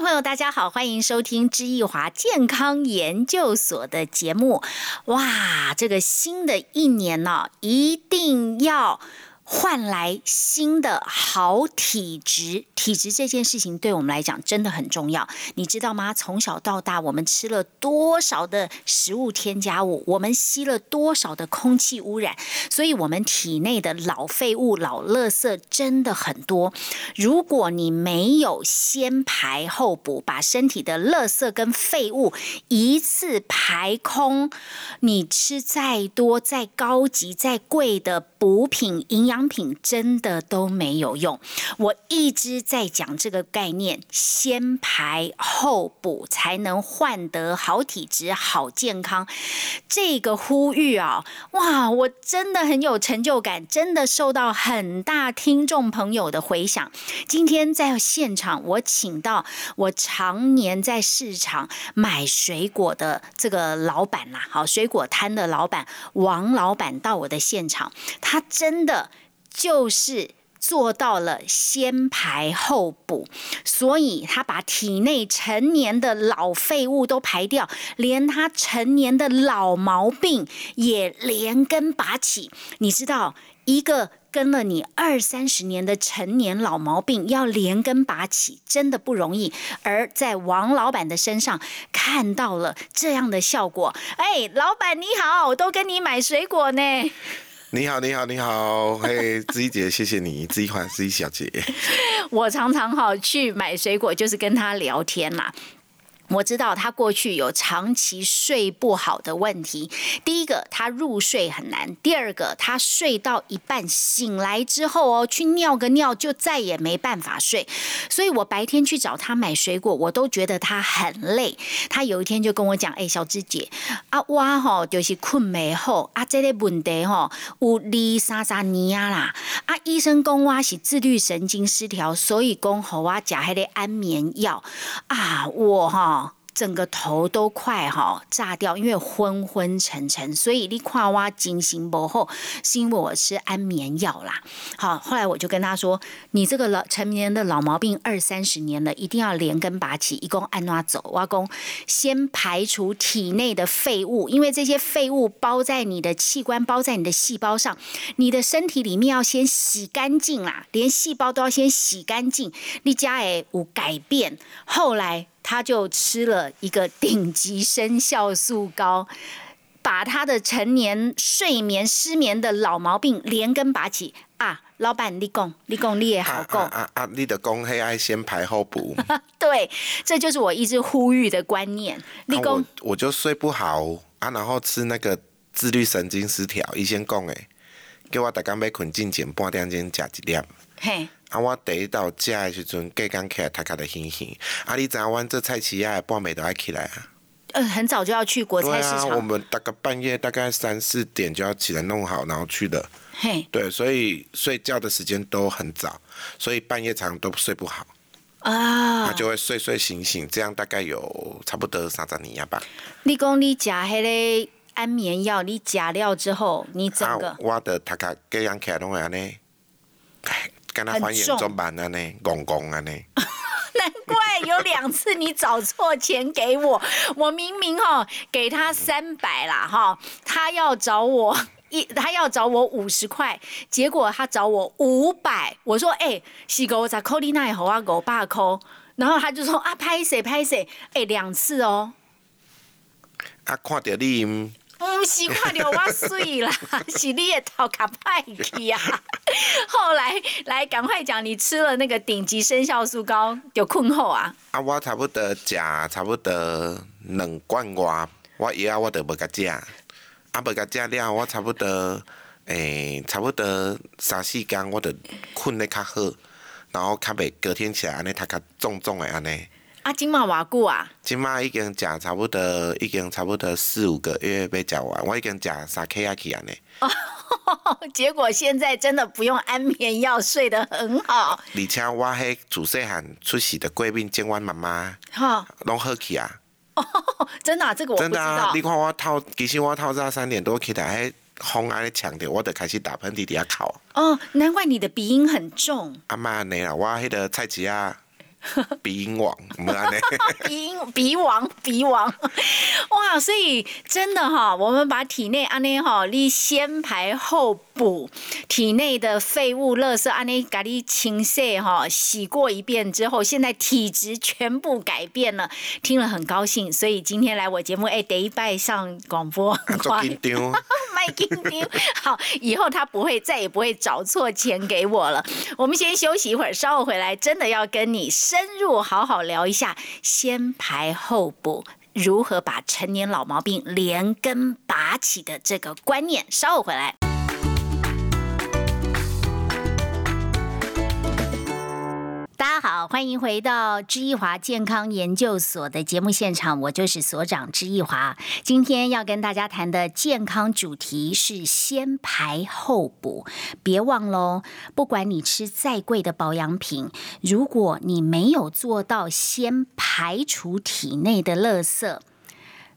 朋友，大家好，欢迎收听知易华健康研究所的节目。哇，这个新的一年呢，一定要。换来新的好体质，体质这件事情对我们来讲真的很重要，你知道吗？从小到大，我们吃了多少的食物添加物，我们吸了多少的空气污染，所以我们体内的老废物、老垃圾真的很多。如果你没有先排后补，把身体的垃圾跟废物一次排空，你吃再多、再高级、再贵的补品、营养。商品真的都没有用，我一直在讲这个概念，先排后补才能换得好体质、好健康。这个呼吁啊，哇，我真的很有成就感，真的受到很大听众朋友的回响。今天在现场，我请到我常年在市场买水果的这个老板啦，好，水果摊的老板王老板到我的现场，他真的。就是做到了先排后补，所以他把体内成年的老废物都排掉，连他成年的老毛病也连根拔起。你知道，一个跟了你二三十年的成年老毛病要连根拔起，真的不容易。而在王老板的身上看到了这样的效果。哎，老板你好，我都跟你买水果呢。你好，你好，你好，嘿，子怡姐，谢谢你，子怡款，子怡小姐。我常常哈去买水果，就是跟她聊天啦。我知道他过去有长期睡不好的问题。第一个，他入睡很难；第二个，他睡到一半醒来之后哦，去尿个尿就再也没办法睡。所以我白天去找他买水果，我都觉得他很累。他有一天就跟我讲：“哎，小芝姐，啊，我吼就是困没好，啊，这个问题吼有二三三年啦。啊，医生讲我是自律神经失调，所以讲好我食迄个安眠药啊，我哈。”整个头都快哈炸掉，因为昏昏沉沉，所以你看我精神不后，是因为我吃安眠药啦。好，后来我就跟他说：“你这个老成年的老毛病二三十年了，一定要连根拔起，一共按哪走？挖工先排除体内的废物，因为这些废物包在你的器官，包在你的细胞上，你的身体里面要先洗干净啦，连细胞都要先洗干净。你家诶有改变，后来。”他就吃了一个顶级生酵素膏，把他的成年睡眠失眠的老毛病连根拔起啊！老板，你讲，你讲，你也好讲啊啊！你的公黑爱先排后补，对，这就是我一直呼吁的观念。你讲，我就睡不好啊，然后吃那个自律神经失调，医生讲诶，叫我大刚要困进前半点钟食一粒。嘿。啊！我第一道食的时阵，隔天起来，他开的醒醒。啊！你知影阮这菜市啊，半暝都爱起来啊。呃，很早就要去国菜市场。我们大概半夜大概三四点就要起来弄好，然后去的。嘿。对，所以睡觉的时间都很早，所以半夜常都睡不好。啊。他就会睡睡醒醒，这样大概有差不多三十年吧。你讲你食迄个安眠药，你食了之后，你整个。我的他家隔天起来拢会安尼。跟他还原中版的呢，公公啊呢。难怪有两次你找错钱给我，我明明哈给他三百啦哈，他要找我一，他要找我五十块，结果他找我五百，我说哎，是狗在扣你那好啊，狗爸扣，然后他就说啊，拍谁拍谁，哎，两次哦。啊，看到你。不 是看到我水啦，是你的头壳歹去啊！后来来赶快讲，你吃了那个顶级生酵素膏就困后啊？啊，我差不多食差不多两罐外，我药我都无甲食，啊无甲食了，我差不多诶，差不多三四工我就困得较好，然后较袂隔天起来安尼头壳重重的安尼。啊，今嘛偌久啊？今嘛已经食差不多，已经差不多四五个月要食完，我已经食三 K 啊去安尼。哦，结果现在真的不用安眠药，睡得很好。而且我迄自细汉出世的过敏，见阮妈妈，哈，拢好去啊。哦，真的，这个我真的啊！你看我透，其实我透早三点多起来，迄风安尼强着，我就开始打喷嚏，底下哭。哦，难怪你的鼻音很重。阿妈，你啦，我迄个菜市啊。鼻音王。鼻音鼻王鼻王，哇！所以真的哈，我们把体内安尼哈，你先排后补，体内的废物、垃圾安尼给你清洗哈，洗过一遍之后，现在体质全部改变了，听了很高兴。所以今天来我节目，哎，得一拜上广播，做紧张。卖紧张，好，以后他不会再也不会找错钱给我了。我们先休息一会儿，稍后回来，真的要跟你深入好好聊一下，先排后补，如何把成年老毛病连根拔起的这个观念。稍后回来。大家好，欢迎回到知易华健康研究所的节目现场，我就是所长知易华。今天要跟大家谈的健康主题是先排后补，别忘喽！不管你吃再贵的保养品，如果你没有做到先排除体内的垃圾。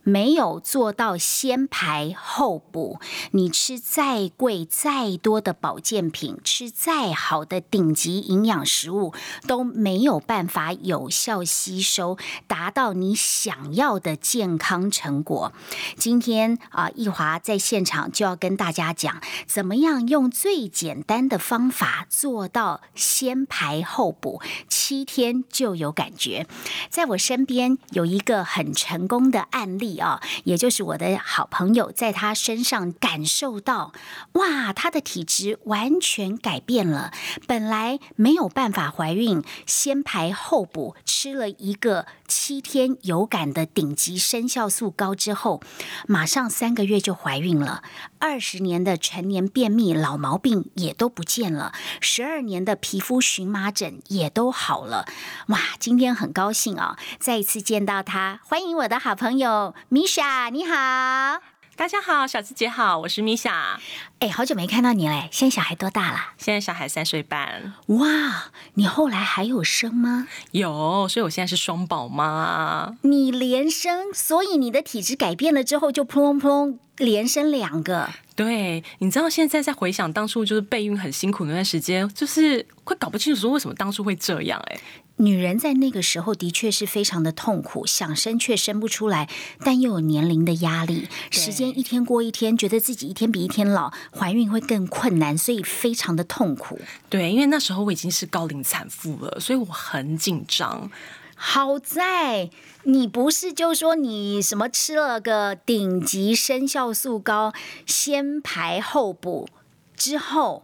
没有做到先排后补，你吃再贵再多的保健品，吃再好的顶级营养食物，都没有办法有效吸收，达到你想要的健康成果。今天啊，易华在现场就要跟大家讲，怎么样用最简单的方法做到先排后补，七天就有感觉。在我身边有一个很成功的案例。啊，也就是我的好朋友，在他身上感受到，哇，他的体质完全改变了。本来没有办法怀孕，先排后补，吃了一个七天有感的顶级生酵素膏之后，马上三个月就怀孕了。二十年的成年便秘老毛病也都不见了，十二年的皮肤荨麻疹也都好了。哇，今天很高兴啊，再一次见到他，欢迎我的好朋友。米莎，你好，大家好，小智姐好，我是米莎。哎，好久没看到你嘞，现在小孩多大了？现在小孩三岁半。哇，你后来还有生吗？有，所以我现在是双宝妈。你连生，所以你的体质改变了之后，就扑通扑通连生两个。对，你知道现在在回想当初就是备孕很辛苦那段时间，就是会搞不清楚说为什么当初会这样哎。女人在那个时候的确是非常的痛苦，想生却生不出来，但又有年龄的压力，时间一天过一天，觉得自己一天比一天老，怀孕会更困难，所以非常的痛苦。对，因为那时候我已经是高龄产妇了，所以我很紧张。好在你不是就说你什么吃了个顶级生酵素膏，先排后补之后，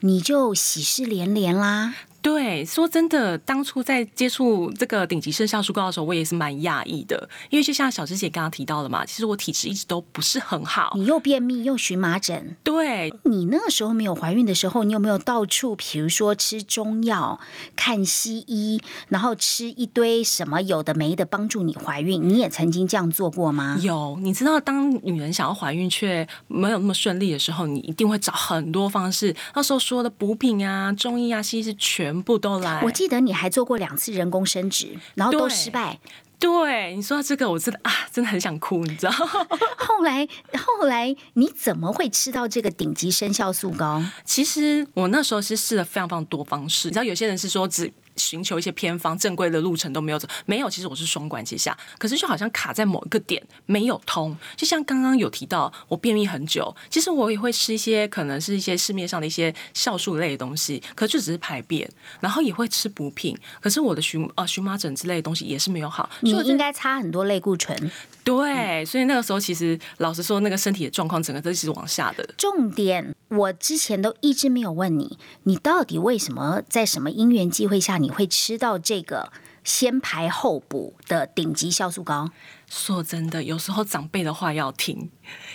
你就喜事连连啦。对，说真的，当初在接触这个顶级生酵素膏的时候，我也是蛮讶异的，因为就像小芝姐刚刚提到的嘛，其实我体质一直都不是很好，你又便秘又荨麻疹。对，你那个时候没有怀孕的时候，你有没有到处，比如说吃中药、看西医，然后吃一堆什么有的没的帮助你怀孕？你也曾经这样做过吗？有，你知道，当女人想要怀孕却没有那么顺利的时候，你一定会找很多方式。那时候说的补品啊、中医啊、西医是全。全部都来。我记得你还做过两次人工生殖，然后都失败。对，你说到这个，我真的啊，真的很想哭，你知道？后来，后来你怎么会吃到这个顶级生酵素膏？其实我那时候是试了非常非常多方式，你知道，有些人是说只。寻求一些偏方，正规的路程都没有走，没有。其实我是双管齐下，可是就好像卡在某一个点没有通。就像刚刚有提到，我便秘很久，其实我也会吃一些可能是一些市面上的一些酵素类的东西，可就只是排便，然后也会吃补品，可是我的荨啊荨麻疹之类的东西也是没有好。你应该擦很多类固醇。对，所以那个时候其实老实说，那个身体的状况整个都是往下的。重点，我之前都一直没有问你，你到底为什么在什么因缘机会下你会吃到这个先排后补的顶级酵素膏？说真的，有时候长辈的话要听，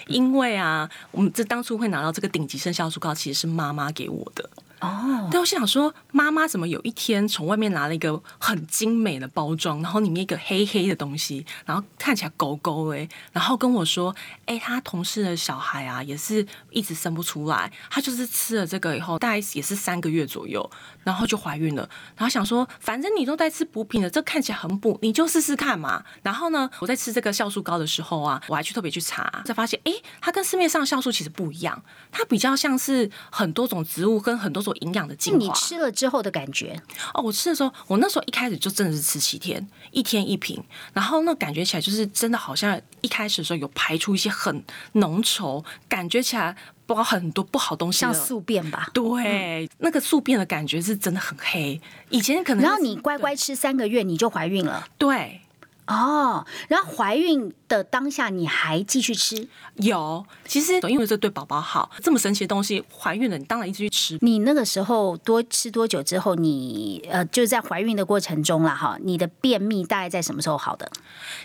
因为啊，我们这当初会拿到这个顶级生酵素膏，其实是妈妈给我的。哦，但我想说，妈妈怎么有一天从外面拿了一个很精美的包装，然后里面一个黑黑的东西，然后看起来勾勾哎，然后跟我说，哎，他同事的小孩啊，也是一直生不出来，他就是吃了这个以后，大概也是三个月左右，然后就怀孕了。然后想说，反正你都在吃补品了，这看起来很补，你就试试看嘛。然后呢，我在吃这个酵素膏的时候啊，我还去特别去查，才发现，哎，它跟市面上酵素其实不一样，它比较像是很多种植物跟很多种。做营养的精华。你吃了之后的感觉？哦，我吃的时候，我那时候一开始就真的是吃七天，一天一瓶，然后那感觉起来就是真的好像一开始的时候有排出一些很浓稠，感觉起来包很多不好东西，像宿便吧？对，那个宿便的感觉是真的很黑。以前可能，然后你乖乖吃三个月，你就怀孕了。对。哦，然后怀孕的当下你还继续吃？有，其实因为这对宝宝好，这么神奇的东西，怀孕了你当然一直去吃。你那个时候多吃多久之后，你呃就是在怀孕的过程中了哈，你的便秘大概在什么时候好的？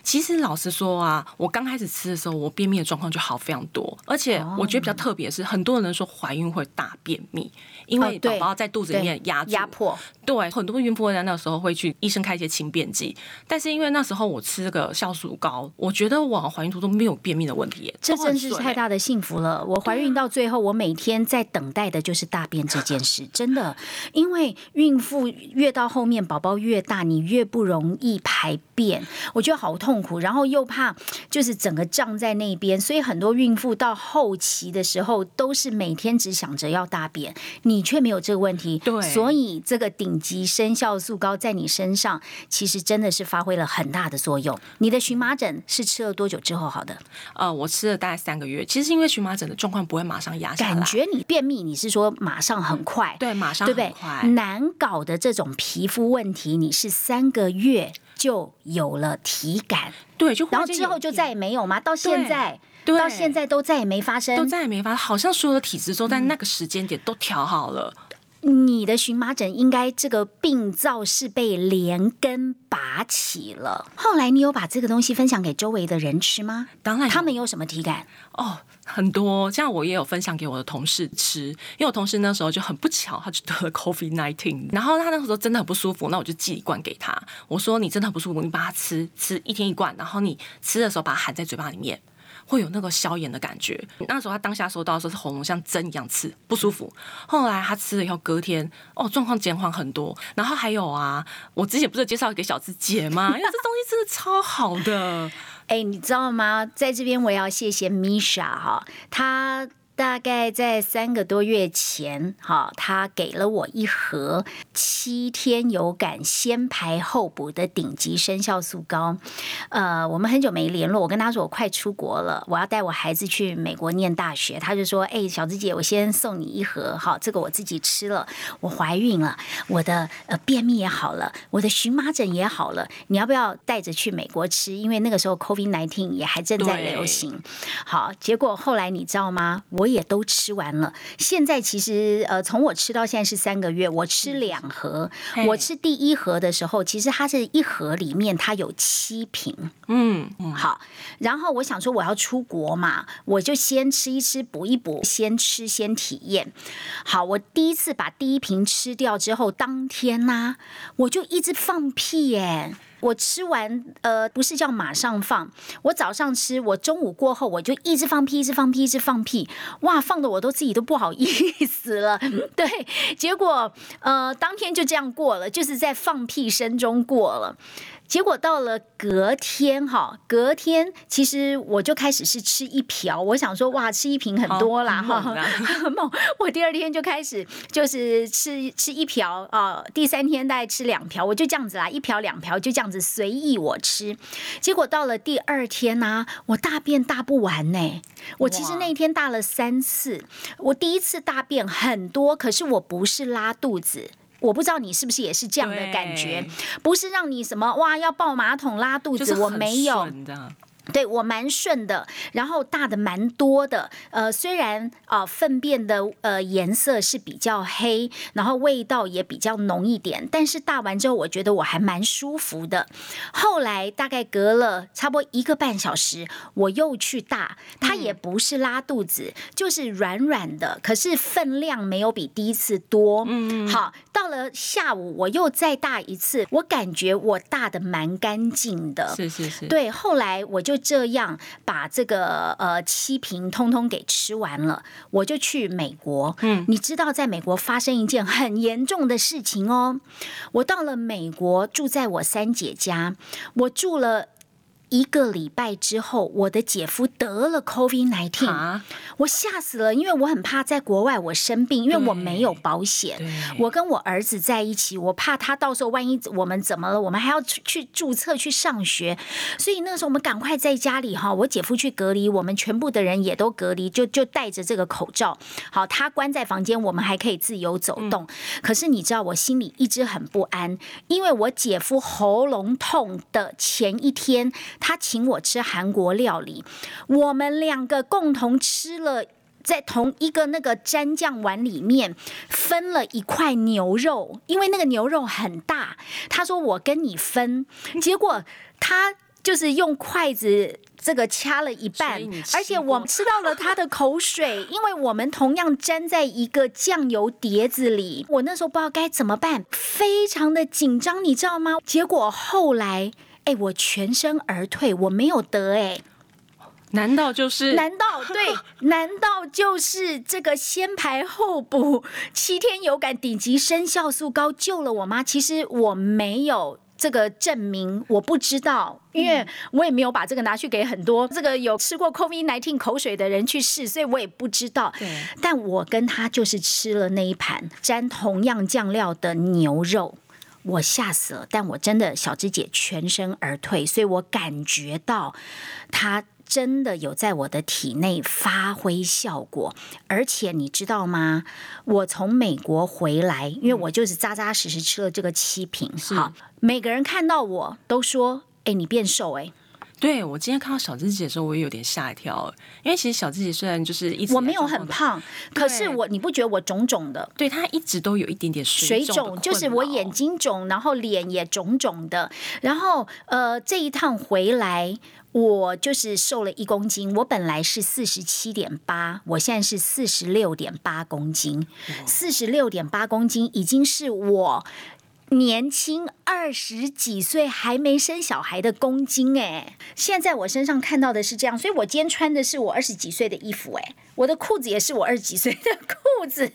其实老实说啊，我刚开始吃的时候，我便秘的状况就好非常多，而且我觉得比较特别是，很多人说怀孕会大便秘。因为宝宝在肚子里面压压迫，对很多孕妇在那个时候会去医生开一些轻便剂，但是因为那时候我吃这个酵素膏，我觉得我怀孕途中没有便秘的问题，这真是太大的幸福了。我怀孕到最后，我每天在等待的就是大便这件事，真的，因为孕妇越到后面宝宝越大，你越不容易排便，我觉得好痛苦，然后又怕就是整个胀在那边，所以很多孕妇到后期的时候都是每天只想着要大便，你。却没有这个问题，对，所以这个顶级生酵素膏在你身上其实真的是发挥了很大的作用。你的荨麻疹是吃了多久之后好的？呃，我吃了大概三个月。其实因为荨麻疹的状况不会马上压下来，感觉你便秘，你是说马上很快？对，马上对不对？难搞的这种皮肤问题，你是三个月就有了体感，对，就然后之后就再也没有吗？到现在？到现在都再也没发生，都再也没发生，好像所有的体质都在那个时间点都调好了。你的荨麻疹应该这个病灶是被连根拔起了。后来你有把这个东西分享给周围的人吃吗？当然，他们有什么体感？哦，很多。像我也有分享给我的同事吃，因为我同事那时候就很不巧，他就得了 COVID nineteen，然后他那个时候真的很不舒服，那我就寄一罐给他。我说你真的很不舒服，你把它吃，吃一天一罐，然后你吃的时候把它含在嘴巴里面。会有那个消炎的感觉。那时候他当下收到的时候是喉咙像针一样刺，不舒服。后来他吃了以后，隔天哦状况减缓很多。然后还有啊，我之前不是介绍给小智姐吗？因为这东西真的超好的。哎，你知道吗？在这边我要谢谢 Misha 哈，他。大概在三个多月前，哈，他给了我一盒七天有感先排后补的顶级生酵素膏。呃，我们很久没联络，我跟他说我快出国了，我要带我孩子去美国念大学。他就说：“哎，小芝姐，我先送你一盒，好，这个我自己吃了。我怀孕了，我的呃便秘也好了，我的荨麻疹也好了，你要不要带着去美国吃？因为那个时候 COVID nineteen 也还正在流行。好，结果后来你知道吗？我。也都吃完了。现在其实呃，从我吃到现在是三个月。我吃两盒，我吃第一盒的时候，其实它是一盒里面它有七瓶。嗯嗯，好。然后我想说我要出国嘛，我就先吃一吃补一补，先吃先体验。好，我第一次把第一瓶吃掉之后，当天呢，我就一直放屁耶。我吃完，呃，不是叫马上放。我早上吃，我中午过后，我就一直放屁，一直放屁，一直放屁。哇，放的我都自己都不好意思了。对，结果，呃，当天就这样过了，就是在放屁声中过了。结果到了隔天哈，隔天其实我就开始是吃一瓢，我想说哇，吃一瓶很多啦哈，很猛。我第二天就开始就是吃吃一瓢啊，第三天大概吃两瓢，我就这样子啦，一瓢两瓢就这样子随意我吃。结果到了第二天呢，我大便大不完呢。我其实那一天大了三次，我第一次大便很多，可是我不是拉肚子。我不知道你是不是也是这样的感觉，不是让你什么哇要抱马桶拉肚子，我没有。对我蛮顺的，然后大的蛮多的，呃，虽然啊粪便的呃颜色是比较黑，然后味道也比较浓一点，但是大完之后我觉得我还蛮舒服的。后来大概隔了差不多一个半小时，我又去大，它也不是拉肚子，就是软软的，可是分量没有比第一次多。嗯，好，到了下午我又再大一次，我感觉我大的蛮干净的。是是是，对，后来我就。这样把这个呃七瓶通通给吃完了，我就去美国。嗯，你知道在美国发生一件很严重的事情哦。我到了美国，住在我三姐家，我住了一个礼拜之后，我的姐夫得了 COVID nineteen，我吓死了，因为我很怕在国外我生病，因为我没有保险。我跟我儿子在一起，我怕他到时候万一我们怎么了，我们还要去注册去上学，所以那个时候我们赶快在家里哈，我姐夫去隔离，我们全部的人也都隔离，就就戴着这个口罩。好，他关在房间，我们还可以自由走动。可是你知道，我心里一直很不安，因为我姐夫喉咙痛的前一天。他请我吃韩国料理，我们两个共同吃了，在同一个那个蘸酱碗里面分了一块牛肉，因为那个牛肉很大。他说我跟你分，结果他就是用筷子这个掐了一半，而且我吃到了他的口水，因为我们同样粘在一个酱油碟子里。我那时候不知道该怎么办，非常的紧张，你知道吗？结果后来。哎，我全身而退，我没有得哎，难道就是？难道对？难道就是这个先排后补七天有感顶级生酵素膏救了我吗？其实我没有这个证明，我不知道，因为我也没有把这个拿去给很多这个有吃过 COVID nineteen 口水的人去试，所以我也不知道。对，但我跟他就是吃了那一盘沾同样酱料的牛肉。我吓死了，但我真的小芝姐全身而退，所以我感觉到它真的有在我的体内发挥效果。而且你知道吗？我从美国回来，因为我就是扎扎实实吃了这个七瓶，好，每个人看到我都说：“哎，你变瘦哎。”对我今天看到小芝姐的时候，我也有点吓一跳，因为其实小芝姐虽然就是一直我没有很胖，可是我你不觉得我肿肿的？对，她一直都有一点点水肿，就是我眼睛肿，然后脸也肿肿的。然后呃，这一趟回来，我就是瘦了一公斤。我本来是四十七点八，我现在是四十六点八公斤，四十六点八公斤已经是我。年轻二十几岁还没生小孩的公斤哎，现在我身上看到的是这样，所以我今天穿的是我二十几岁的衣服哎，我的裤子也是我二十几岁的裤子，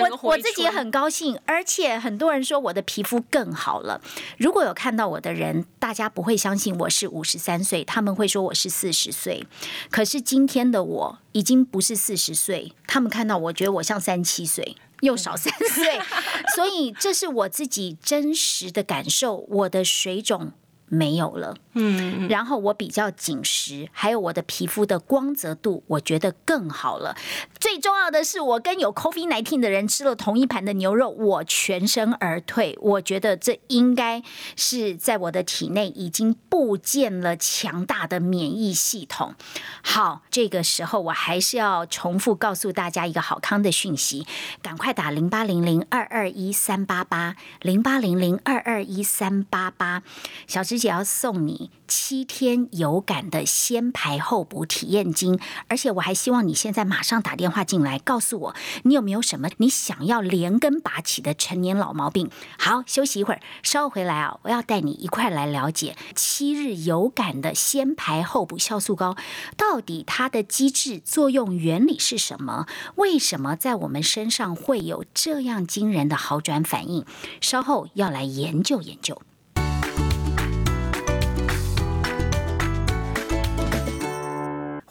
我我自己也很高兴，而且很多人说我的皮肤更好了。如果有看到我的人，大家不会相信我是五十三岁，他们会说我是四十岁。可是今天的我已经不是四十岁，他们看到我觉得我像三七岁。又少三岁，所以这是我自己真实的感受，我的水肿。没有了，嗯，然后我比较紧实，还有我的皮肤的光泽度，我觉得更好了。最重要的是，我跟有 COVID nineteen 的人吃了同一盘的牛肉，我全身而退。我觉得这应该是在我的体内已经布建了强大的免疫系统。好，这个时候我还是要重复告诉大家一个好康的讯息，赶快打零八零零二二一三八八零八零零二二一三八八，小芝。要送你七天有感的先排后补体验金，而且我还希望你现在马上打电话进来，告诉我你有没有什么你想要连根拔起的成年老毛病。好，休息一会儿，稍后回来啊，我要带你一块来了解七日有感的先排后补酵素膏到底它的机制、作用、原理是什么？为什么在我们身上会有这样惊人的好转反应？稍后要来研究研究。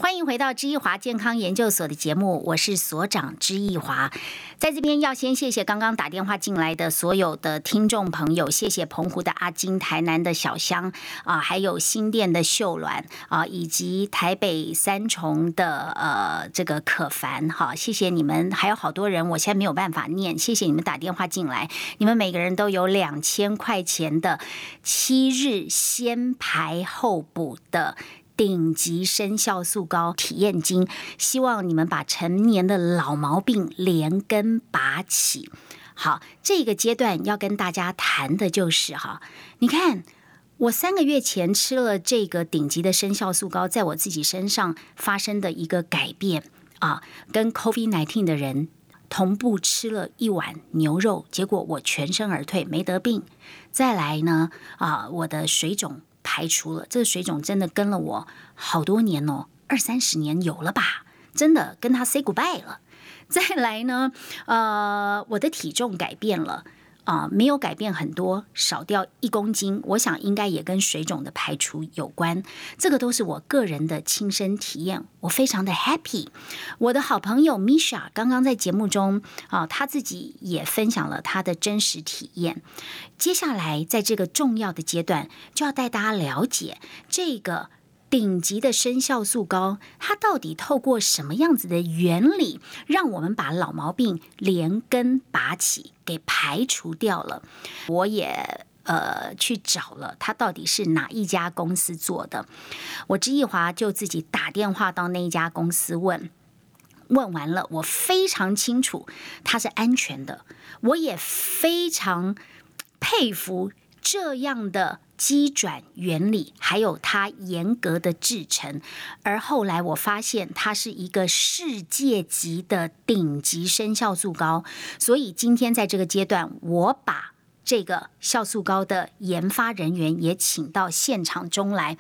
欢迎回到知易华健康研究所的节目，我是所长知易华。在这边要先谢谢刚刚打电话进来的所有的听众朋友，谢谢澎湖的阿金、台南的小香啊，还有新店的秀鸾啊，以及台北三重的呃这个可凡哈，谢谢你们，还有好多人，我现在没有办法念，谢谢你们打电话进来，你们每个人都有两千块钱的七日先排后补的。顶级生酵素膏体验金，希望你们把成年的老毛病连根拔起。好，这个阶段要跟大家谈的就是哈，你看我三个月前吃了这个顶级的生酵素膏，在我自己身上发生的一个改变啊，跟 COVID nineteen 的人同步吃了一碗牛肉，结果我全身而退，没得病。再来呢啊，我的水肿。排除了这个水肿，真的跟了我好多年哦，二三十年有了吧？真的跟他 say goodbye 了。再来呢，呃，我的体重改变了。啊、没有改变很多，少掉一公斤，我想应该也跟水肿的排除有关。这个都是我个人的亲身体验，我非常的 happy。我的好朋友 Misha 刚刚在节目中啊，他自己也分享了他的真实体验。接下来在这个重要的阶段，就要带大家了解这个。顶级的生酵素膏，它到底透过什么样子的原理，让我们把老毛病连根拔起，给排除掉了？我也呃去找了，它到底是哪一家公司做的？我之一华就自己打电话到那一家公司问。问完了，我非常清楚它是安全的，我也非常佩服这样的机转原理，还有它严格的制成。而后来我发现，它是一个世界级的顶级生酵素膏，所以今天在这个阶段，我把。这个酵素膏的研发人员也请到现场中来，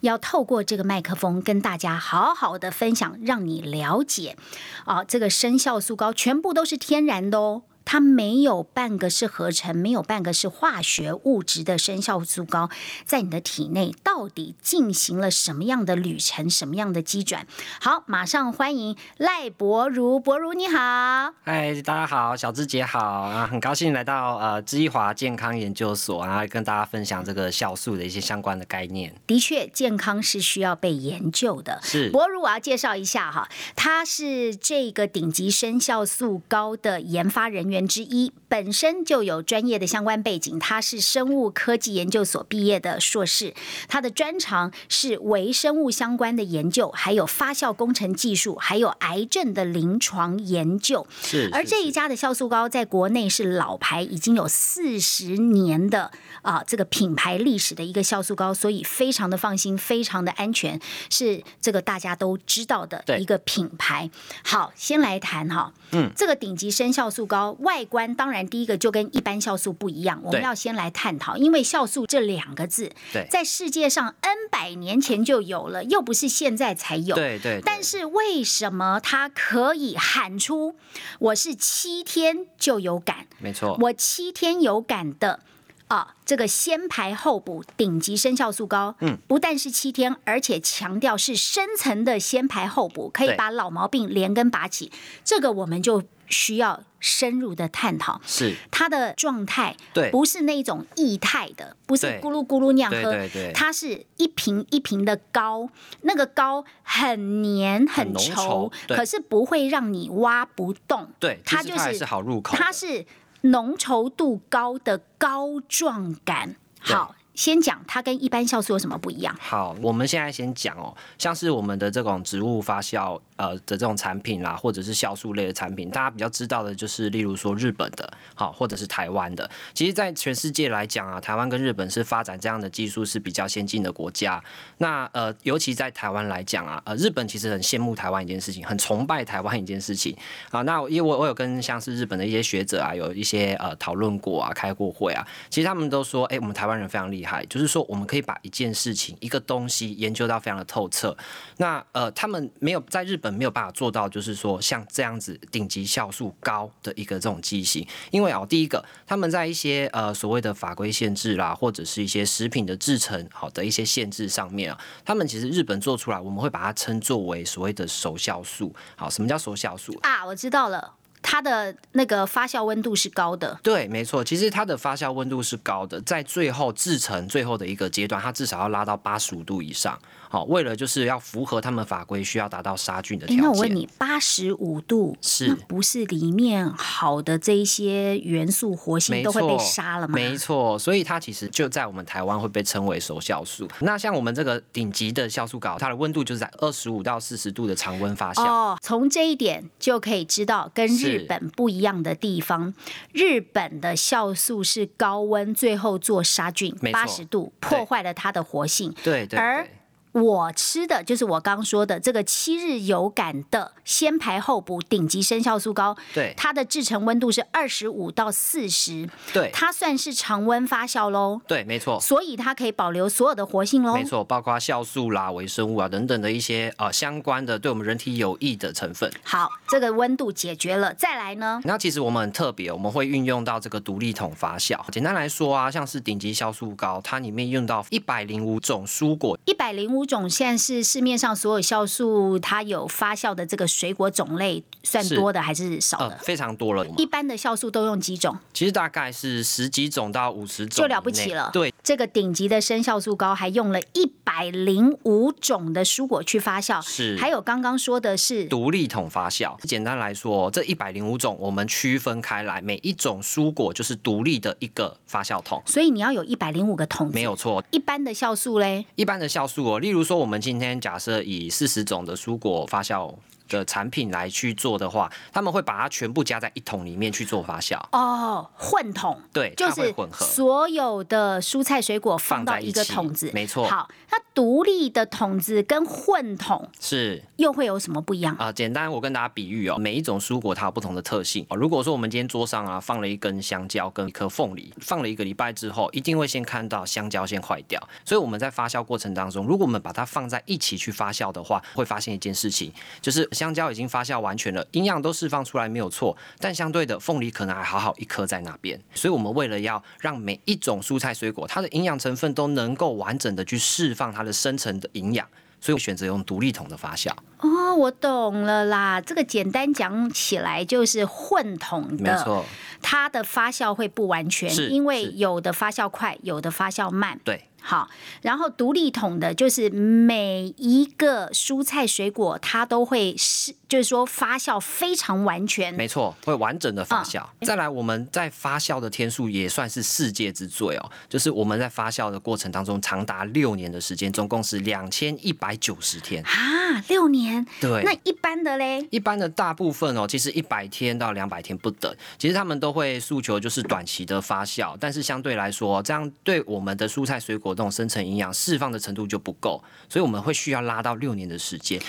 要透过这个麦克风跟大家好好的分享，让你了解啊，这个生酵素膏全部都是天然的哦。它没有半个是合成，没有半个是化学物质的生效素膏，在你的体内到底进行了什么样的旅程，什么样的机转？好，马上欢迎赖博如，博如你好。嗨，大家好，小芝姐好啊，很高兴来到呃知易华健康研究所，然后跟大家分享这个酵素的一些相关的概念。的确，健康是需要被研究的。是博如，我要介绍一下哈，他是这个顶级生效素膏的研发人员之一，本身就有专业的相关背景。他是生物科技研究所毕业的硕士，他的专长是微生物相关的研究，还有发酵工程技术，还有癌症的临床研究。是，而这一家的酵素膏在国内是老牌，已经有四十年的啊这个品牌历史的一个酵素膏，所以非常的放心，非常的安全，是这个大家都知道的一个品牌。好，先来谈哈，嗯，这个顶级生酵素膏外观当然第一个就跟一般酵素不一样，我们要先来探讨，因为酵素这两个字在世界上 N 百年前就有了，又不是现在才有。对对，对。但是为什么它可以喊出我是七天就有感，没错，我七天有感的啊，这个先排后补顶级生酵素膏，嗯，不但是七天，而且强调是深层的先排后补，可以把老毛病连根拔起。这个我们就需要深入的探讨。是，它的状态对不是那种液态的，不是咕噜咕噜那样喝，对对它是一瓶一瓶的膏，那个膏很黏很浓稠可是不会让你挖不动。对，它就是它是好入口，它是浓稠度高的膏状感。好，先讲它跟一般酵素有什么不一样。好，我们现在先讲哦，像是我们的这种植物发酵呃的这种产品啦，或者是酵素类的产品，大家比较知道的就是，例如说日本的，好，或者是台湾的。其实，在全世界来讲啊，台湾跟日本是发展这样的技术是比较先进的国家。那呃，尤其在台湾来讲啊，呃，日本其实很羡慕台湾一件事情，很崇拜台湾一件事情啊。那因为我我有跟像是日本的一些学者啊，有一些呃讨论过啊，开过会啊，其实他们都说，哎、我们台湾人非常厉害，厉害就是说我们可以把一件事情、一个东西研究到非常的透彻。那呃，他们没有在日本没有办法做到，就是说像这样子顶级酵素高的一个这种机型，因为啊、第一个他们在一些呃所谓的法规限制啦，或者是一些食品的制成好的一些限制上面啊，他们其实日本做出来，我们会把它称作为所谓的熟酵素。好，什么叫熟酵素？啊，我知道了，它的那个发酵温度是高的。对，没错，其实它的发酵温度是高的，在最后制成最后的一个阶段，它至少要拉到八十五度以上。好，为了就是要符合他们法规，需要达到杀菌的条件。那我问你，八十五度是不是里面好的这一些元素活性都会被杀了吗？没错，所以它其实就在我们台湾会被称为熟酵素。那像我们这个顶级的酵素膏，它的温度就是在二十五到四十度的常温发酵。哦，从这一点就可以知道跟日本不一样的地方。日本的酵素是高温，最后做杀菌，八十度破坏了它的活性。对对而对，我吃的就是我刚说的这个七日有感的先排后补顶级生酵素膏，对它的制成温度是二十五到四十，对它算是常温发酵喽，对，没错。所以它可以保留所有的活性喽。没错，包括酵素啦、微生物啊等等的一些呃相关的对我们人体有益的成分。好，这个温度解决了，再来呢？那其实我们很特别，我们会运用到这个独立桶发酵。简单来说啊，像是顶级酵素膏，它里面用到一百零五种蔬果，一百零五种，现在是市面上所有酵素它有发酵的这个水果种类，算多的还是少呃，的？非常多了。一般的酵素都用几种？其实大概是十几种到五十种，就了不起了对，这个顶级的生酵素膏还用了一百零五种的蔬果去发酵，是还有刚刚说的是独立桶发酵。简单来说，这一百零五种我们区分开来，每一种蔬果就是独立的一个发酵桶，所以你要有一百零五个桶子。没有错。一般的酵素嘞，一般的酵素哦，例如说我们今天假设以四十种的蔬果发酵的产品来去做的话，他们会把它全部加在一桶里面去做发酵。哦，混桶，对，就是混合。所有的蔬菜水果放到一个桶子，没错好，那独立的桶子跟混桶是又会有什么不一样？啊、简单我跟大家比喻哦，每一种蔬果它有不同的特性。哦如果说我们今天桌上啊放了一根香蕉跟一颗凤梨，放了一个礼拜之后，一定会先看到香蕉先坏掉。所以我们在发酵过程当中，如果我们把它放在一起去发酵的话，会发现一件事情，就是香蕉已经发酵完全了，营养都释放出来没有错，但相对的凤梨可能还好好一颗在那边。所以我们为了要让每一种蔬菜水果它的营养成分都能够完整的去释放它的深层的营养。所以我选择用独立桶的发酵，哦，我懂了啦。这个简单讲起来就是混桶的，没错，它的发酵会不完全，是因为有的发酵快，有的发酵慢。对，好，然后独立桶的就是每一个蔬菜水果它都会是，就是说发酵非常完全。没错，会完整的嗯发酵。再来，我们在发酵的天数也算是世界之最哦，就是我们在发酵的过程当中长达六年的时间，总共是两千一百九十天。啊，六年。对，那一般的嘞？一般的大部分哦，其实一百天到两百天不等，其实他们都会诉求就是短期的发酵，但是相对来说，这样对我们的蔬菜水果这种生成营养释放的程度就不够，所以我们会需要拉到六年的时间。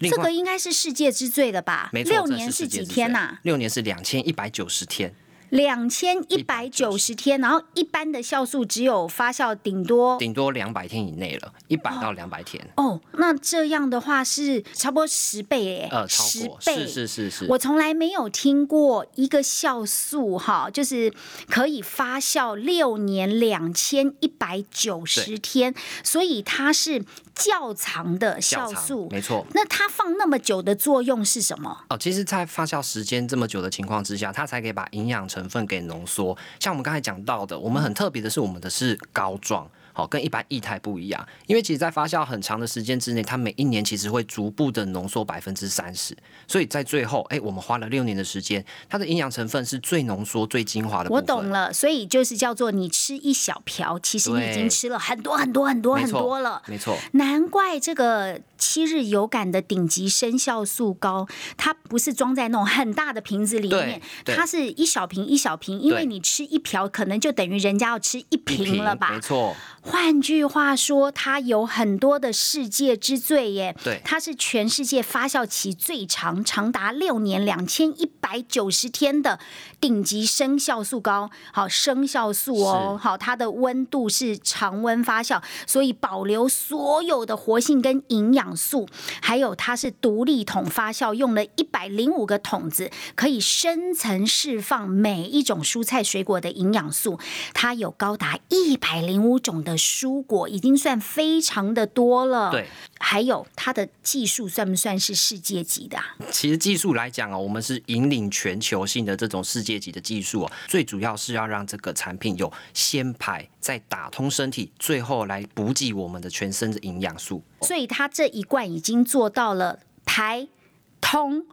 这个应该是世界之最了吧？没错，六年是几天啊、六年是两千一百九十天。两千一百九十天，然后一般的酵素只有发酵顶多顶多两百天以内了，一百到两百天，哦，那这样的话是差不多十倍耶，呃，超十，倍。是是是是，我从来没有听过一个酵素哈，就是可以发酵六年两千一百九十天，所以它是较长的酵素。没错。那它放那么久的作用是什么？哦，其实，在发酵时间这么久的情况之下，它才可以把营养成分给浓缩。像我们刚才讲到的，我们很特别的是，我们的是膏状。好，跟一般液态不一样，因为其实，在发酵很长的时间之内，它每一年其实会逐步的浓缩百分之三十，所以在最后，哎、我们花了六年的时间，它的营养成分是最浓缩、最精华的部我。懂了，所以就是叫做你吃一小瓢，其实你已经吃了很多很多很多很多了。没错，难怪这个七日有感的顶级生酵素膏，它不是装在那种很大的瓶子里面，它是一小瓶一小瓶，因为你吃一瓢，可能就等于人家要吃一一瓶了吧没？错，换句话说，它有很多的世界之最耶。对它是全世界发酵期最长，长达六年两千一百九十天的顶级生酵素膏。好，生酵素哦，好，它的温度是常温发酵，所以保留所有的活性跟营养素。还有它是独立桶发酵，用了一百零五个桶子，可以深层释放每一种蔬菜水果的营养素。它有高达一百零五种的蔬果，已经算非常的多了。对。还有它的技术算不算是世界级的、啊？其实技术来讲啊，我们是引领全球性的这种世界级的技术哦，最主要是要让这个产品有先排，再打通身体，最后来补给我们的全身的营养素。所以他这一罐已经做到了排、通、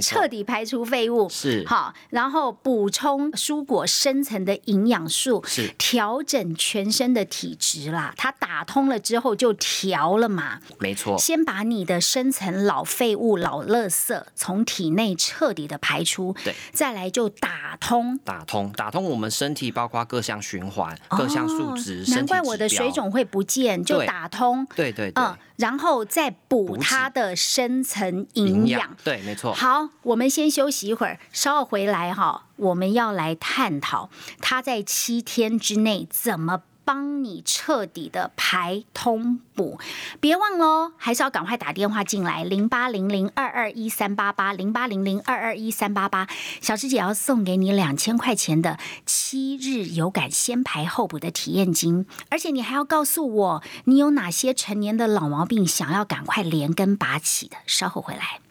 彻底排除废物，是。好，然后补充蔬果深层的营养素，是。调整全身的体质啦。它打通了之后就调了嘛，没错，先把你的深层老废物、老垃圾从体内彻底的排出，对，再来就打通。打通打通我们身体，包括各项循环、各项数值，难怪我的水。肿会不见，就打通。对对对，嗯，然后再补它的深层营养。对，没错。好，我们先休息一会儿，稍后回来哈，我们要来探讨它在七天之内怎么帮你彻底的排通补。别忘了哦，还是要赶快打电话进来，零八零零二二一三八八，零八零零二二一三八八。小师姐要送给你两千块钱的七日有感先排后补的体验金，而且你还要告诉我你有哪些成年的老毛病想要赶快连根拔起的。稍后回来。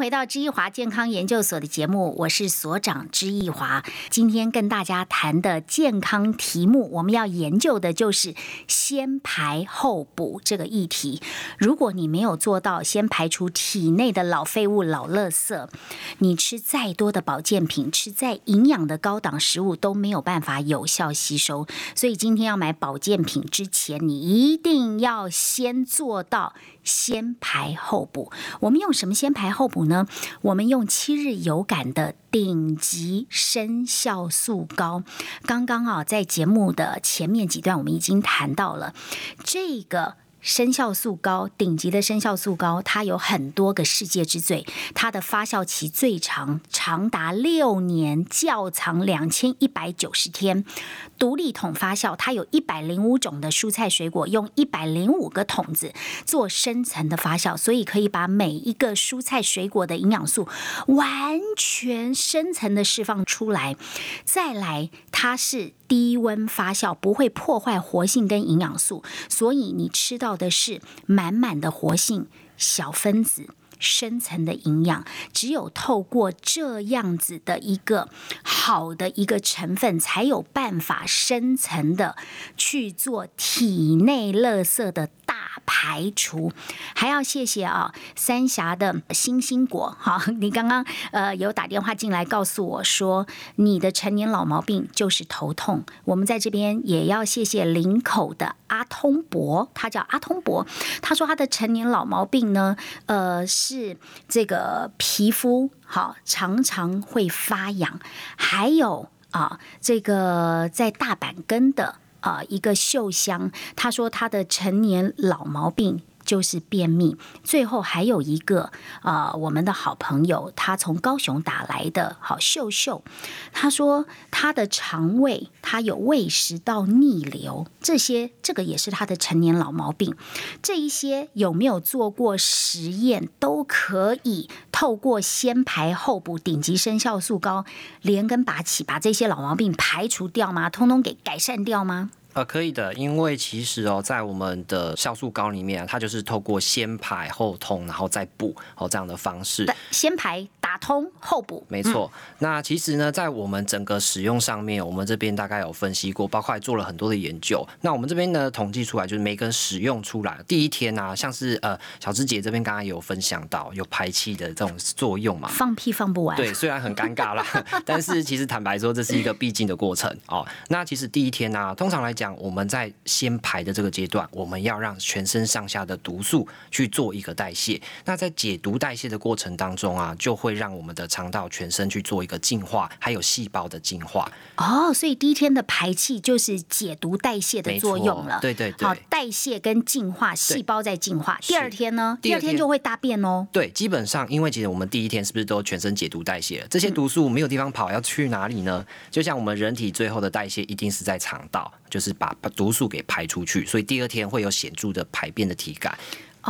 回到知易华健康研究所的节目，我是所长知易华。今天跟大家谈的健康题目，我们要研究的就是先排后补这个议题。如果你没有做到先排除体内的老废物、老垃圾，你吃再多的保健品，吃再营养的高档食物都没有办法有效吸收。所以今天要买保健品之前，你一定要先做到先排后补。我们用什么先排后补呢？我们用七日有感的顶级生酵素膏。刚刚啊，在节目的前面几段，我们已经谈到了这个。生酵素膏，顶级的生酵素膏，它有很多个世界之最，它的发酵期最长，长达六年，窖藏两千一百九十天，独立桶发酵，它有一百零五种的蔬菜水果，用一百零五个桶子做深层的发酵，所以可以把每一个蔬菜水果的营养素完全深层的释放出来。再来，它是低温发酵，不会破坏活性跟营养素，所以你吃到的是满满的活性小分子。深层的营养，只有透过这样子的一个好的一个成分，才有办法深层的去做体内垃圾的大排除。还要谢谢啊，三峡的星星果，好，你刚刚呃有打电话进来告诉我说，你的成年老毛病就是头痛。我们在这边也要谢谢林口的阿通博，他叫阿通博，他说他的成年老毛病呢，呃是是这个皮肤好常常会发痒，还有啊这个在大阪根的。啊，一个秀香，他说他的成年老毛病就是便秘。最后还有一个啊、我们的好朋友，他从高雄打来的好秀秀，他说他的肠胃他有胃食道逆流，这些这个也是他的成年老毛病。这一些有没有做过实验，都可以透过先排后补顶级生酵素膏连根拔起，把这些老毛病排除掉吗？通通给改善掉吗？呃，可以的，因为其实哦，在我们的酵素膏里面啊，它就是透过先排后通，然后再补哦这样的方式。先排打通后补，没错，那其实呢，在我们整个使用上面，我们这边大概有分析过，包括还做了很多的研究。那我们这边呢，统计出来就是每个人使用出来第一天啊，像是呃小芝姐这边刚刚有分享到有排气的这种作用嘛，放屁放不完。对，虽然很尴尬啦，但是其实坦白说，这是一个必经的过程哦。那其实第一天呢、啊，通常来讲，我们在先排的这个阶段，我们要让全身上下的毒素去做一个代谢。那在解毒代谢的过程当中啊，就会让我们的肠道全身去做一个净化，还有细胞的净化。哦，所以第一天的排气就是解毒代谢的作用了。对对对好，代谢跟净化，细胞在净化。第二天呢？第二天就会大便哦。对，基本上因为其实我们第一天是不是都全身解毒代谢了？这些毒素没有地方跑，要去哪里呢？就像我们人体最后的代谢一定是在肠道，就是把毒素给排出去，所以第二天会有显著的排便的体感。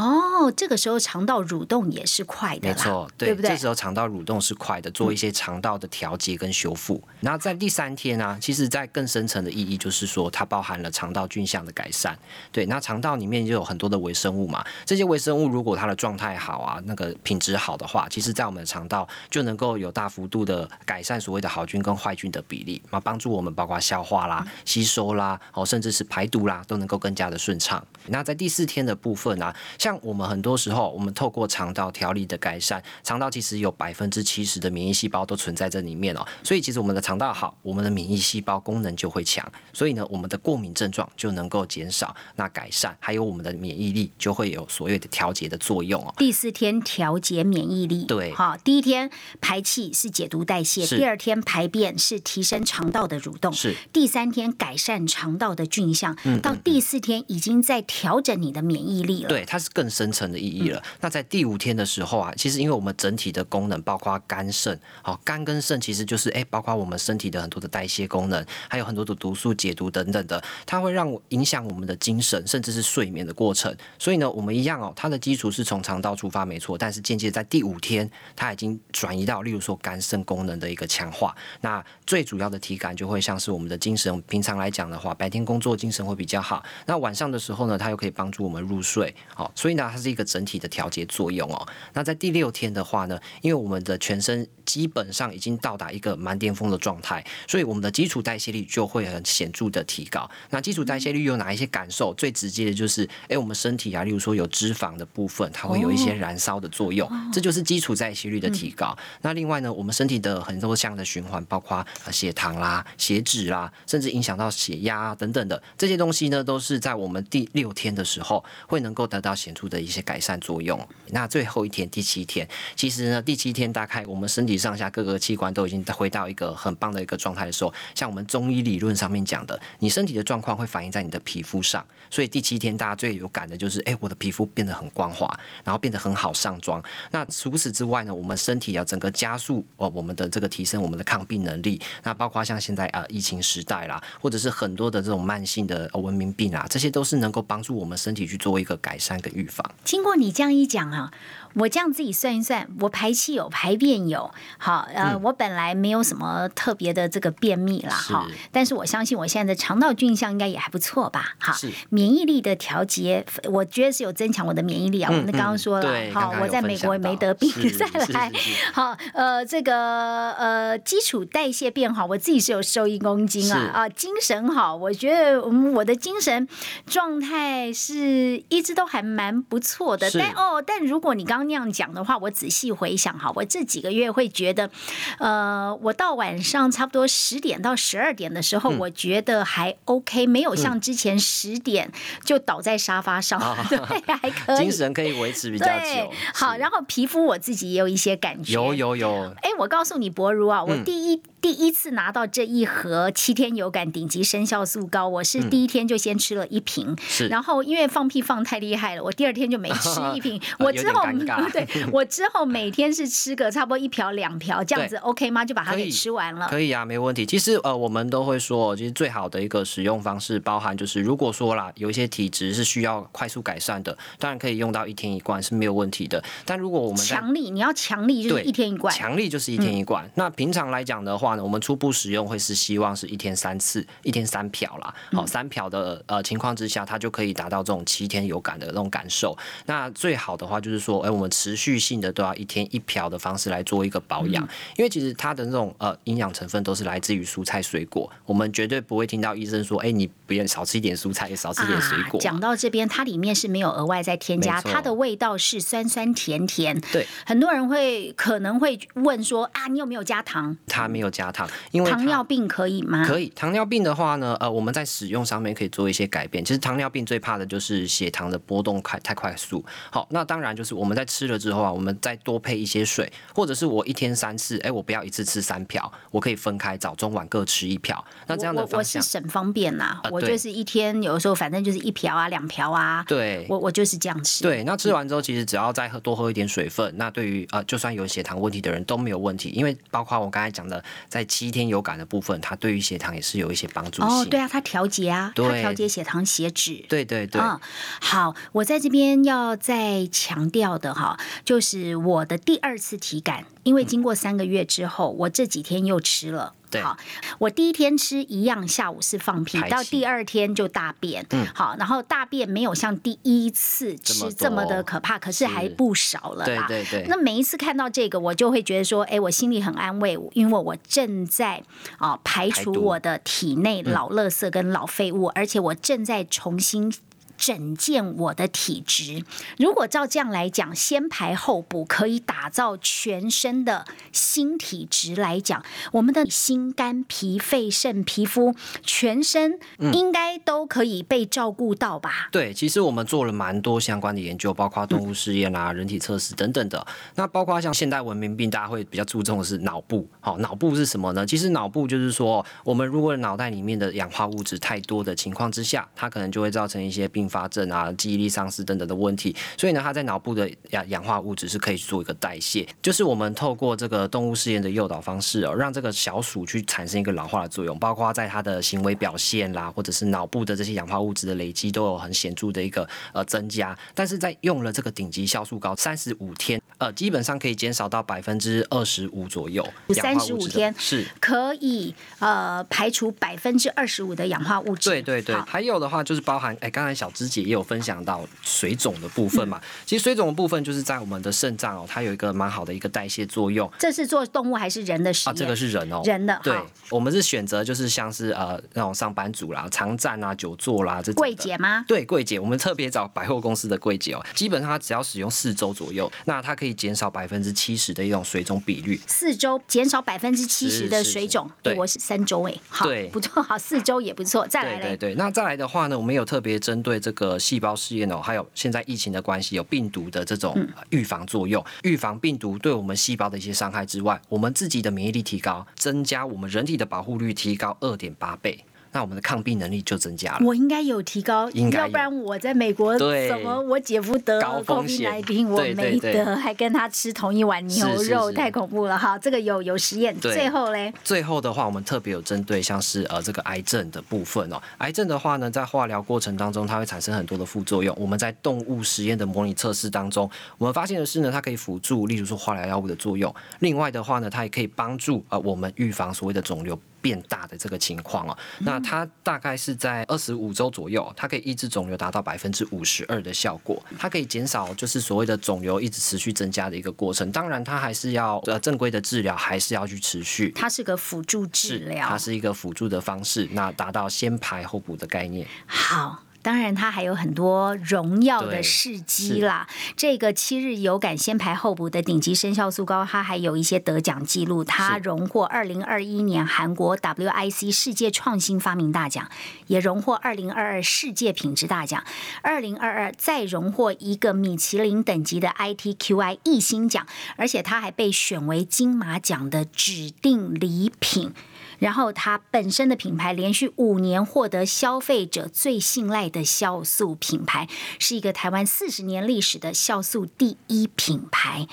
哦，这个时候肠道蠕动也是快的，没错，对不对这？时候肠道蠕动是快的，做一些肠道的调节跟修复。然后在第三天呢、其实在更深层的意义就是说，它包含了肠道菌相的改善。对，那肠道里面就有很多的微生物嘛，这些微生物如果它的状态好啊，那个品质好的话，其实在我们的肠道就能够有大幅度的改善所谓的好菌跟坏菌的比例，那帮助我们包括消化啦、吸收啦，哦，甚至是排毒啦，都能够更加的顺畅。那在第四天的部分啊，像我们很多时候，我们透过肠道调理的改善，肠道其实有百分之七十的免疫细胞都存在这里面哦，所以其实我们的肠道好，我们的免疫细胞功能就会强，所以呢，我们的过敏症状就能够减少，那改善，还有我们的免疫力就会有所谓的调节的作用哦。第四天调节免疫力，对。好，第一天排气是解毒代谢，第二天排便是提升肠道的蠕动，是。第三天改善肠道的菌相，到第四天已经在调整你的免疫力了。对，它是更深层的意义了。那在第五天的时候啊，其实因为我们整体的功能包括肝肾，好、肝跟肾其实就是哎，包括我们身体的很多的代谢功能，还有很多的毒素解毒等等的，它会让我影响我们的精神，甚至是睡眠的过程。所以呢，我们一样哦，它的基础是从肠道出发没错，但是间接在第五天，它已经转移到例如说肝肾功能的一个强化。那最主要的体感就会像是我们的精神，平常来讲的话，白天工作精神会比较好，那晚上的时候呢，它又可以帮助我们入睡，好、所以呢，它是一个整体的调节作用哦。那在第六天的话呢，因为我们的全身基本上已经到达一个蛮巅峰的状态，所以我们的基础代谢率就会很显著的提高。那基础代谢率有哪一些感受？最直接的就是，哎，我们身体啊，例如说有脂肪的部分，它会有一些燃烧的作用，这就是基础代谢率的提高。那另外呢，我们身体的很多项的循环，包括呃血糖啦、血脂啦，甚至影响到血压、啊、等等的这些东西呢，都是在我们第六天的时候会能够得到显著的一些改善作用。那最后一天，第七天，其实呢，第七天大概我们身体上下各个器官都已经回到一个很棒的一个状态的时候，像我们中医理论上面讲的，你身体的状况会反映在你的皮肤上，所以第七天大家最有感的就是，哎，我的皮肤变得很光滑，然后变得很好上妆。那除此之外呢，我们身体要整个加速哦，我们的这个提升我们的抗病能力。那包括像现在啊、呃、疫情时代啦，或者是很多的这种慢性的文明病啊，这些都是能够帮助我们身体去做一个改善跟预防。经过你这样一讲啊，我这样自己算一算，我排气有，排便有，好，呃，我本来没有什么特别的这个便秘了，哈，但是我相信我现在的肠道菌相应该也还不错吧，哈，免疫力的调节，我觉得是有增强我的免疫力啊。嗯我们刚刚说了对，好我在美国也没得病，再来好，呃，这个呃基础代谢变好，我自己是有瘦一公斤啊是。啊，精神好，我觉得嗯我的精神状态是一直都还蛮不错的，但哦，但如果你刚刚那样讲的话，我仔细回想哈，我这几个月会觉得，呃，我到晚上差不多十点到十二点的时嗯。候，我觉得还 OK，没有像之前十点就倒在沙发上，对，还可以，啊精神可以维持比较久。，好，然后皮肤我自己也有一些感觉，有有有，哎，我告诉你，博如啊，我嗯。第一、第一次拿到这一盒七天有感顶级生酵素膏，我是第一天就先吃了一瓶，嗯是然后因为放屁放太厉害了，我第二天就没吃一瓶，我之后 对 我之后每天是吃个差不多一瓢两瓢这样子，OK 吗？就把它给吃完了。可以啊，没问题。其实呃，我们都会说，其实最好的一个使用方式，包含就是如果说啦，有一些体质是需要快速改善的，当然可以用到一天一罐是没有问题的。但如果我们强力，你要强力就是一天一罐，强力就是一天一罐。那平常来讲的话呢，我们初步使用会是希望是一天三次，一天三瓢啦。好、三瓢的呃情况之下，它就可以达到这种七天有感的那种感受。那最好的话就是说，哎、我们持续性的都要一天一瓢的方式来做一个保养，因为其实它的那种呃营养成分都是来自于蔬菜水果，我们绝对不会听到医生说，哎、你不要少吃一点蔬菜，也少吃一点水果。啊。讲到这边，它里面是没有额外再添加，它的味道是酸酸甜甜。对，很多人会可能会问说啊，你有没有加糖？它没有加糖，因为糖尿病可以吗？可以，糖尿病的话呢，呃，我们在使用上面可以做一些改变。其实糖尿病最怕的就是血糖的波动快太快速。好，那当然就是我们在吃了之后啊，我们再多配一些水，或者是我一天三次，哎，我不要一次吃三瓢，我可以分开早中晚各吃一瓢。那这样的方向，是省方便啦、我就是一天有的时候反正就是一瓢啊两瓢啊，对。我我就是这样吃。对，那吃完之后，其实只要再喝多喝一点水分，那对于呃，就算有血糖问题的人都没有问题，因为包括我刚才讲的在七天有感的部分，它对于血糖也是有一些帮助性。哦，对啊，它调节啊，它调节血糖、血脂。对对对，嗯，好，我在这边要再强调的哈，就是我的第二次体感，因为经过三个月之后，我这几天又吃了。对好，我第一天吃一样，下午是放屁，到第二天就大便。嗯好，然后大便没有像第一次吃这么的可怕，可是还不少了啦。对对对那每一次看到这个，我就会觉得说，哎，我心里很安慰，因为我正在啊、排除我的体内嗯老垃圾跟老废物，而且我正在重新。整健我的体质，如果照这样来讲，先排后补可以打造全身的新体质来讲，我们的心、肝、脾、肺、肾、皮肤，全身嗯应该都可以被照顾到吧？对，其实我们做了蛮多相关的研究，包括动物试验啊、人体测试等等的。那包括像现代文明病，大家会比较注重的是脑部。好、脑部是什么呢？其实脑部就是说，我们如果脑袋里面的氧化物质太多的情况之下，它可能就会造成一些并发症啊、记忆力丧失等等的问题。所以呢，它在脑部的氧氧化物质是可以做一个代谢，就是我们透过这个动物试验的诱导方式哦，让这个小鼠去产生一个老化的作用，包括在它的行为表现啦，或者是脑部的这些氧化物质的累积都有很显著的一个呃增加。但是在用了这个顶级酵素膏三十五天，呃，基本上可以减少到百分之二十五左右。氧化物质的35天是。可以呃排除百分之二十五的氧化物质。对对对，还有的话就是包含，哎，刚才小芝姐也有分享到水肿的部分嘛。其实水肿的部分就是在我们的肾脏哦，它有一个蛮好的一个代谢作用这是做动物还是人的实啊，这个是人哦，人的对，我们是选择就是像是呃那种上班族啦、常站啊、久坐啦这种柜姐吗？对柜姐，我们特别找百货公司的柜姐哦，基本上它只要使用四周左右，那它可以减少百分之七十的一种水肿比率。四周减少百分之七十的水肿，对我是三周哎，好，对不错，好，四周也不错，再来对对，那再来的话呢，我们有特别针对这个细胞试验哦，还有现在疫情的关系，有病毒的这种预防作用，预防病毒对我们细胞的一些伤害之外，我们自己的免疫力提高，增加我们人体的保护率提高二点八倍，那我们的抗病能力就增加了。我应该有提高，应该要不然我在美国对怎么我姐夫得高风险 COVID-19，我对对对没得，还跟他吃同一碗牛肉，是是是太恐怖了哈！这个有有实验，最后嘞，最后的话，我们特别有针对像是呃这个癌症的部分哦。癌症的话呢，在化疗过程当中，它会产生很多的副作用。我们在动物实验的模拟测试当中，我们发现的是呢，它可以辅助，例如说化疗药物的作用。另外的话呢，它也可以帮助呃我们预防所谓的肿瘤。变大的这个情况哦，那它大概是在二十五周左右，它可以抑制肿瘤达到百分之五十二的效果，它可以减少就是所谓的肿瘤一直持续增加的一个过程。当然，它还是要呃正规的治疗，还是要去持续。它是个辅助治，疗，它是一个辅助的方式，那达到先排后补的概念。好。当然，它还有很多荣耀的事迹啦。这个七日有感先排后补的顶级生酵素膏，它还有一些得奖记录。它荣获二零二一年韩国 WIC 世界创新发明大奖，也荣获二零二二世界品质大奖，二零二二再荣获一个米其林等级的 ITQI 一星奖，而且它还被选为金马奖的指定礼品。然后它本身的品牌连续五年获得消费者最信赖的酵素品牌，是一个台湾四十年历史的酵素第一品牌。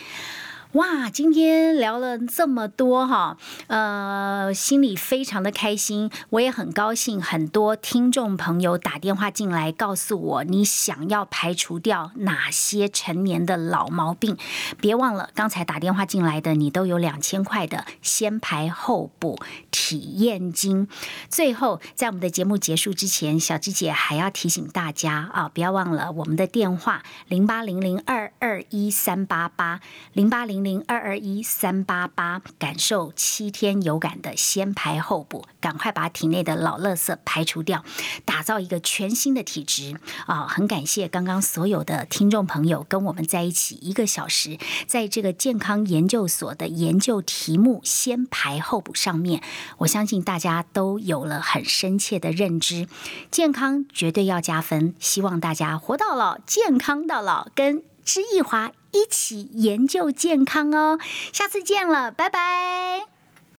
哇，今天聊了这么多哈，呃，心里非常的开心，我也很高兴，很多听众朋友打电话进来告诉我，你想要排除掉哪些成年的老毛病。别忘了，刚才打电话进来的你都有两千块的先排后补体验金。最后，在我们的节目结束之前，小芝姐还要提醒大家啊，不要忘了我们的电话零八零零二二一三八八零八零零二二一三八八，感受七天有感的先排后补，赶快把体内的老垃圾排除掉，打造一个全新的体质。啊！很感谢刚刚所有的听众朋友跟我们在一起一个小时，在这个健康研究所的研究题目先排后补上面，我相信大家都有了很深切的认知，健康绝对要加分，希望大家活到老，健康到老，跟知易华一起研究健康哦。下次见了，拜拜。